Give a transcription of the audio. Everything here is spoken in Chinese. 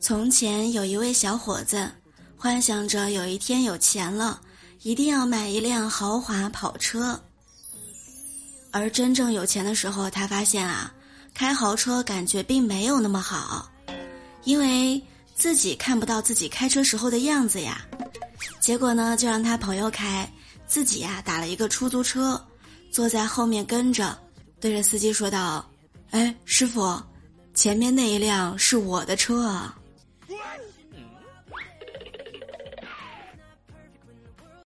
从前有一位小伙子，幻想着有一天有钱了，一定要买一辆豪华跑车。而真正有钱的时候，他发现啊，开豪车感觉并没有那么好，因为自己看不到自己开车时候的样子呀。结果呢，就让他朋友开，自己呀打了一个出租车，坐在后面跟着，对着司机说道：“哎，师傅，前面那一辆是我的车啊。”